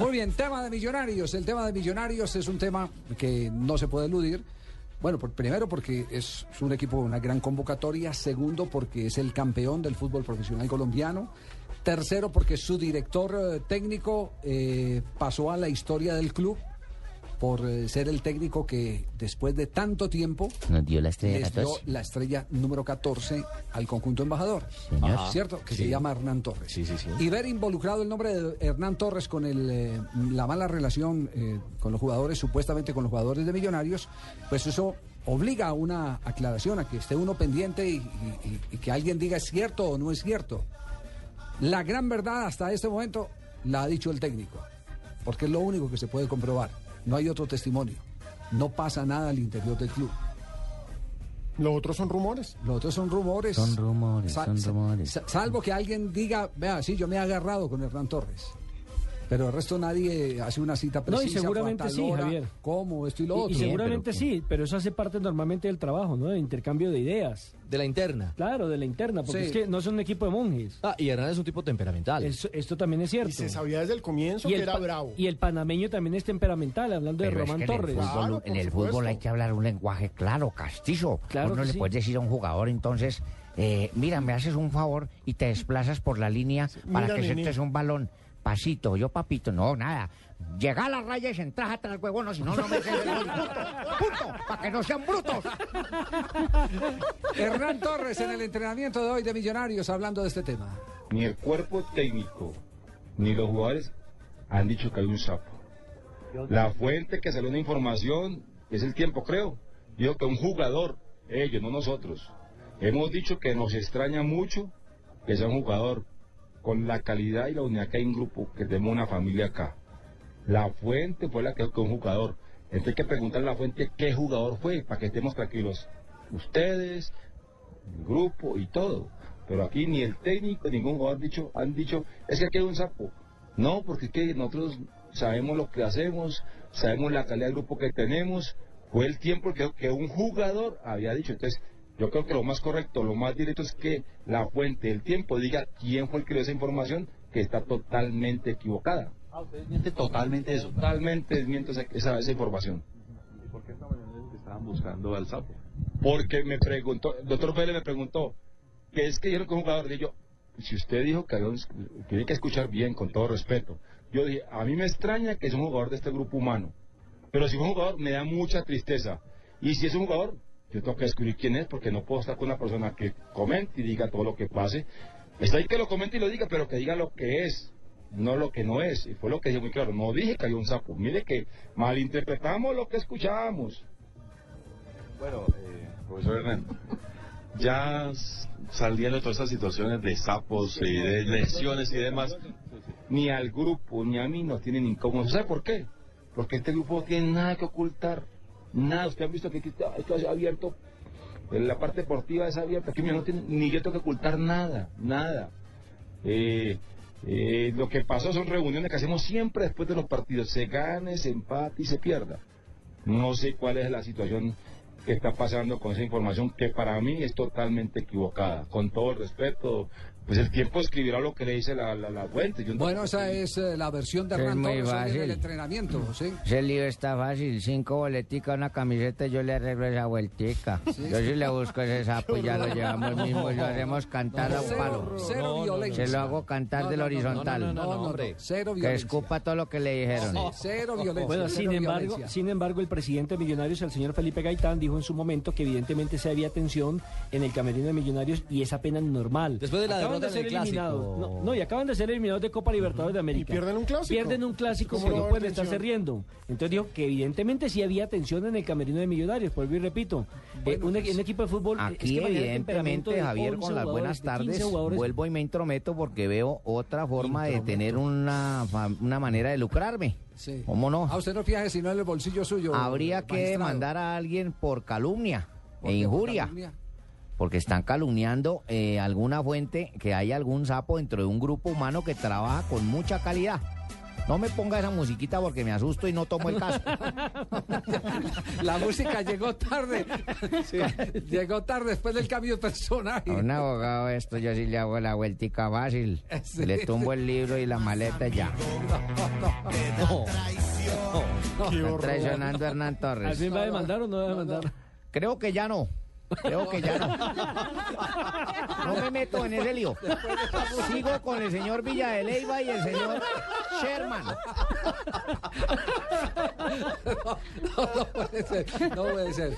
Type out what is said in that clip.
Muy bien, tema de millonarios. El tema de millonarios es un tema que no se puede eludir. Bueno, por- primero porque es, un equipo de una gran convocatoria. Segundo porque es el campeón del fútbol profesional colombiano. Tercero porque su director eh, técnico eh, pasó a la historia del club por eh, ser el técnico que después de tanto tiempo Nos dio la estrella les dio 14. la estrella número 14 al conjunto embajador. Señor. ¿Cierto? Que se llama Hernán Torres. Sí, sí, sí. Y ver involucrado el nombre de Hernán Torres con el, eh, la mala relación eh, con los jugadores, supuestamente con los jugadores de Millonarios, pues eso obliga a una aclaración, a que esté uno pendiente y- y que alguien diga es cierto o no es cierto. La gran verdad hasta este momento la ha dicho el técnico, porque es lo único que se puede comprobar. No hay otro testimonio. No pasa nada al interior del club. Lo otro son rumores. Los otros son rumores. Son rumores, son rumores. sa- salvo que alguien diga, vea, sí, yo me he agarrado con Hernán Torres. Pero el resto nadie hace una cita No, y precisa. seguramente sí, hora, Javier. ¿Cómo? Esto y lo Y- otro. Y, seguramente pero- sí, pero eso hace parte normalmente del trabajo, ¿no? De intercambio de ideas. De la interna. Claro, de la interna, porque Sí. es que no son un equipo de monjes. Ah, y Hernán es un tipo temperamental. Eso- esto también es cierto. Y se sabía desde el comienzo Y que el, era bravo. y el panameño también es temperamental, hablando de es Román que en el Torres. fútbol, Claro, en el fútbol hay que hablar un lenguaje claro, castizo. Claro Vos no que le sí. puedes decir a un jugador, entonces, eh, mira, me haces un favor y te desplazas por la línea para mira, que nene. sientes un balón. Pasito, yo papito, no, nada. Llega a la raya y se entras atrás no, si no, no me el gol. Punto, punto, para que no sean brutos. Hernán Torres en el entrenamiento de hoy de Millonarios hablando de este tema. ni el cuerpo técnico ni los jugadores han dicho que hay un sapo. La fuente que salió una información es el tiempo, creo. Dijo que un jugador, ellos, no nosotros. Hemos dicho que nos extraña mucho que sea un jugador con la calidad y la unidad que hay en grupo, que tenemos una familia acá. La fuente fue la que que un jugador. Entonces hay que preguntarle a la fuente qué jugador fue, para que estemos tranquilos. Ustedes, el grupo y todo. Pero aquí ni el técnico, ningún jugador dicho, han dicho, es que aquí hay un sapo. No, porque es que nosotros sabemos lo que hacemos, sabemos la calidad del grupo que tenemos. Fue el tiempo que, que un jugador había dicho. Entonces, yo creo que lo más correcto, lo más directo es que la fuente del tiempo diga quién fue el que dio esa información que está totalmente equivocada. Ah, ustedes mienten totalmente eso. Totalmente desmiento esa, esa, esa información. ¿Y por qué esta mañana estaban buscando al sapo? Porque me preguntó, el doctor Pérez me preguntó, ¿qué es que yo no un jugador? Y yo, si usted dijo que tiene que escuchar bien, con todo respeto. Yo dije, a mí me extraña que es un jugador de este grupo humano. Pero si es un jugador, me da mucha tristeza. Y si es un jugador, yo tengo que descubrir quién es, porque no puedo estar con una persona que comente y diga todo lo que pase. Está ahí que lo comente y lo diga, pero que diga lo que es, no lo que no es. Y fue lo que dije muy claro. No dije que había un sapo. Mire que malinterpretamos lo que escuchábamos. Bueno, eh, profesor Hernán, ya saliendo de todas estas situaciones de sapos y de lesiones y demás, ni al grupo, ni a mí nos tienen incómodos. ¿Sabe por qué? Porque este grupo no tiene nada que ocultar. Nada. Ustedes han visto que aquí está, esto es abierto. La parte deportiva es abierta. Aquí no tiene, ni yo tengo que ocultar nada. Nada. Eh, eh, lo que pasó son reuniones que hacemos siempre después de los partidos. Se gane, se empate y se pierda. No sé cuál es la situación que está pasando con esa información que para mí es totalmente equivocada. Con todo el respeto, pues el tiempo escribirá lo que le dice la, la, la fuente. Yo no- Bueno, esa es eh, la versión de Es Hernán muy Torres en el entrenamiento, ¿sí? Ese lío está fácil, cinco boleticas, una camiseta y yo le arreglo esa vueltica. Yo sí le busco ese sapo y ya lo llevamos mismo lo hacemos cantar a un Cero, palo. cero violencia. Se lo hago cantar No, del no, no, horizontal. No, no, no, no, hombre. cero Que violencia. escupa todo lo que le dijeron. Sí, cero violencia. Bueno, cero sin embargo, sin embargo, el presidente de Millonarios, el señor Felipe Gaitán, dijo en su momento que evidentemente se había tensión en el camerino de Millonarios y es apenas normal. Después de la Acaban derrota de en ser el clásico. eliminados. No, no, y acaban de ser eliminados de Copa Libertadores de América. Y pierden un clásico. Pierden un clásico ¿Cómo que no pueden estarse riendo. Entonces dijo que evidentemente sí había tensión en el camerino de Millonarios. Vuelvo y repito. eh, un, un equipo de fútbol. es Aquí que maneja temperamento evidentemente de Javier 11 con las buenas jugadores, de 15 tardes vuelvo y me intrometo porque veo otra forma de tener una, una manera de lucrarme. Sí. ¿Cómo no? A usted no fije sino en el bolsillo suyo. Habría que magistrado. demandar a alguien por calumnia ¿Por e injuria. calumnia? Porque están calumniando eh, alguna fuente que hay algún sapo dentro de un grupo humano que trabaja con mucha calidad. No me ponga esa musiquita porque me asusto y no tomo el caso. La música llegó tarde. Llegó tarde después del cambio de personaje. A un abogado esto yo sí le hago la vueltica fácil. Sí. Le tumbo el libro y la maleta y ya. No, no, no. Qué traicionando a Hernán ¿Al Torres. fin va a demandar o no va a demandar? Creo que ya no. Creo que ya no. No me meto en ese lío. Sigo con el señor Villa de Leyva y el señor Sherman. No puede ser, no puede ser.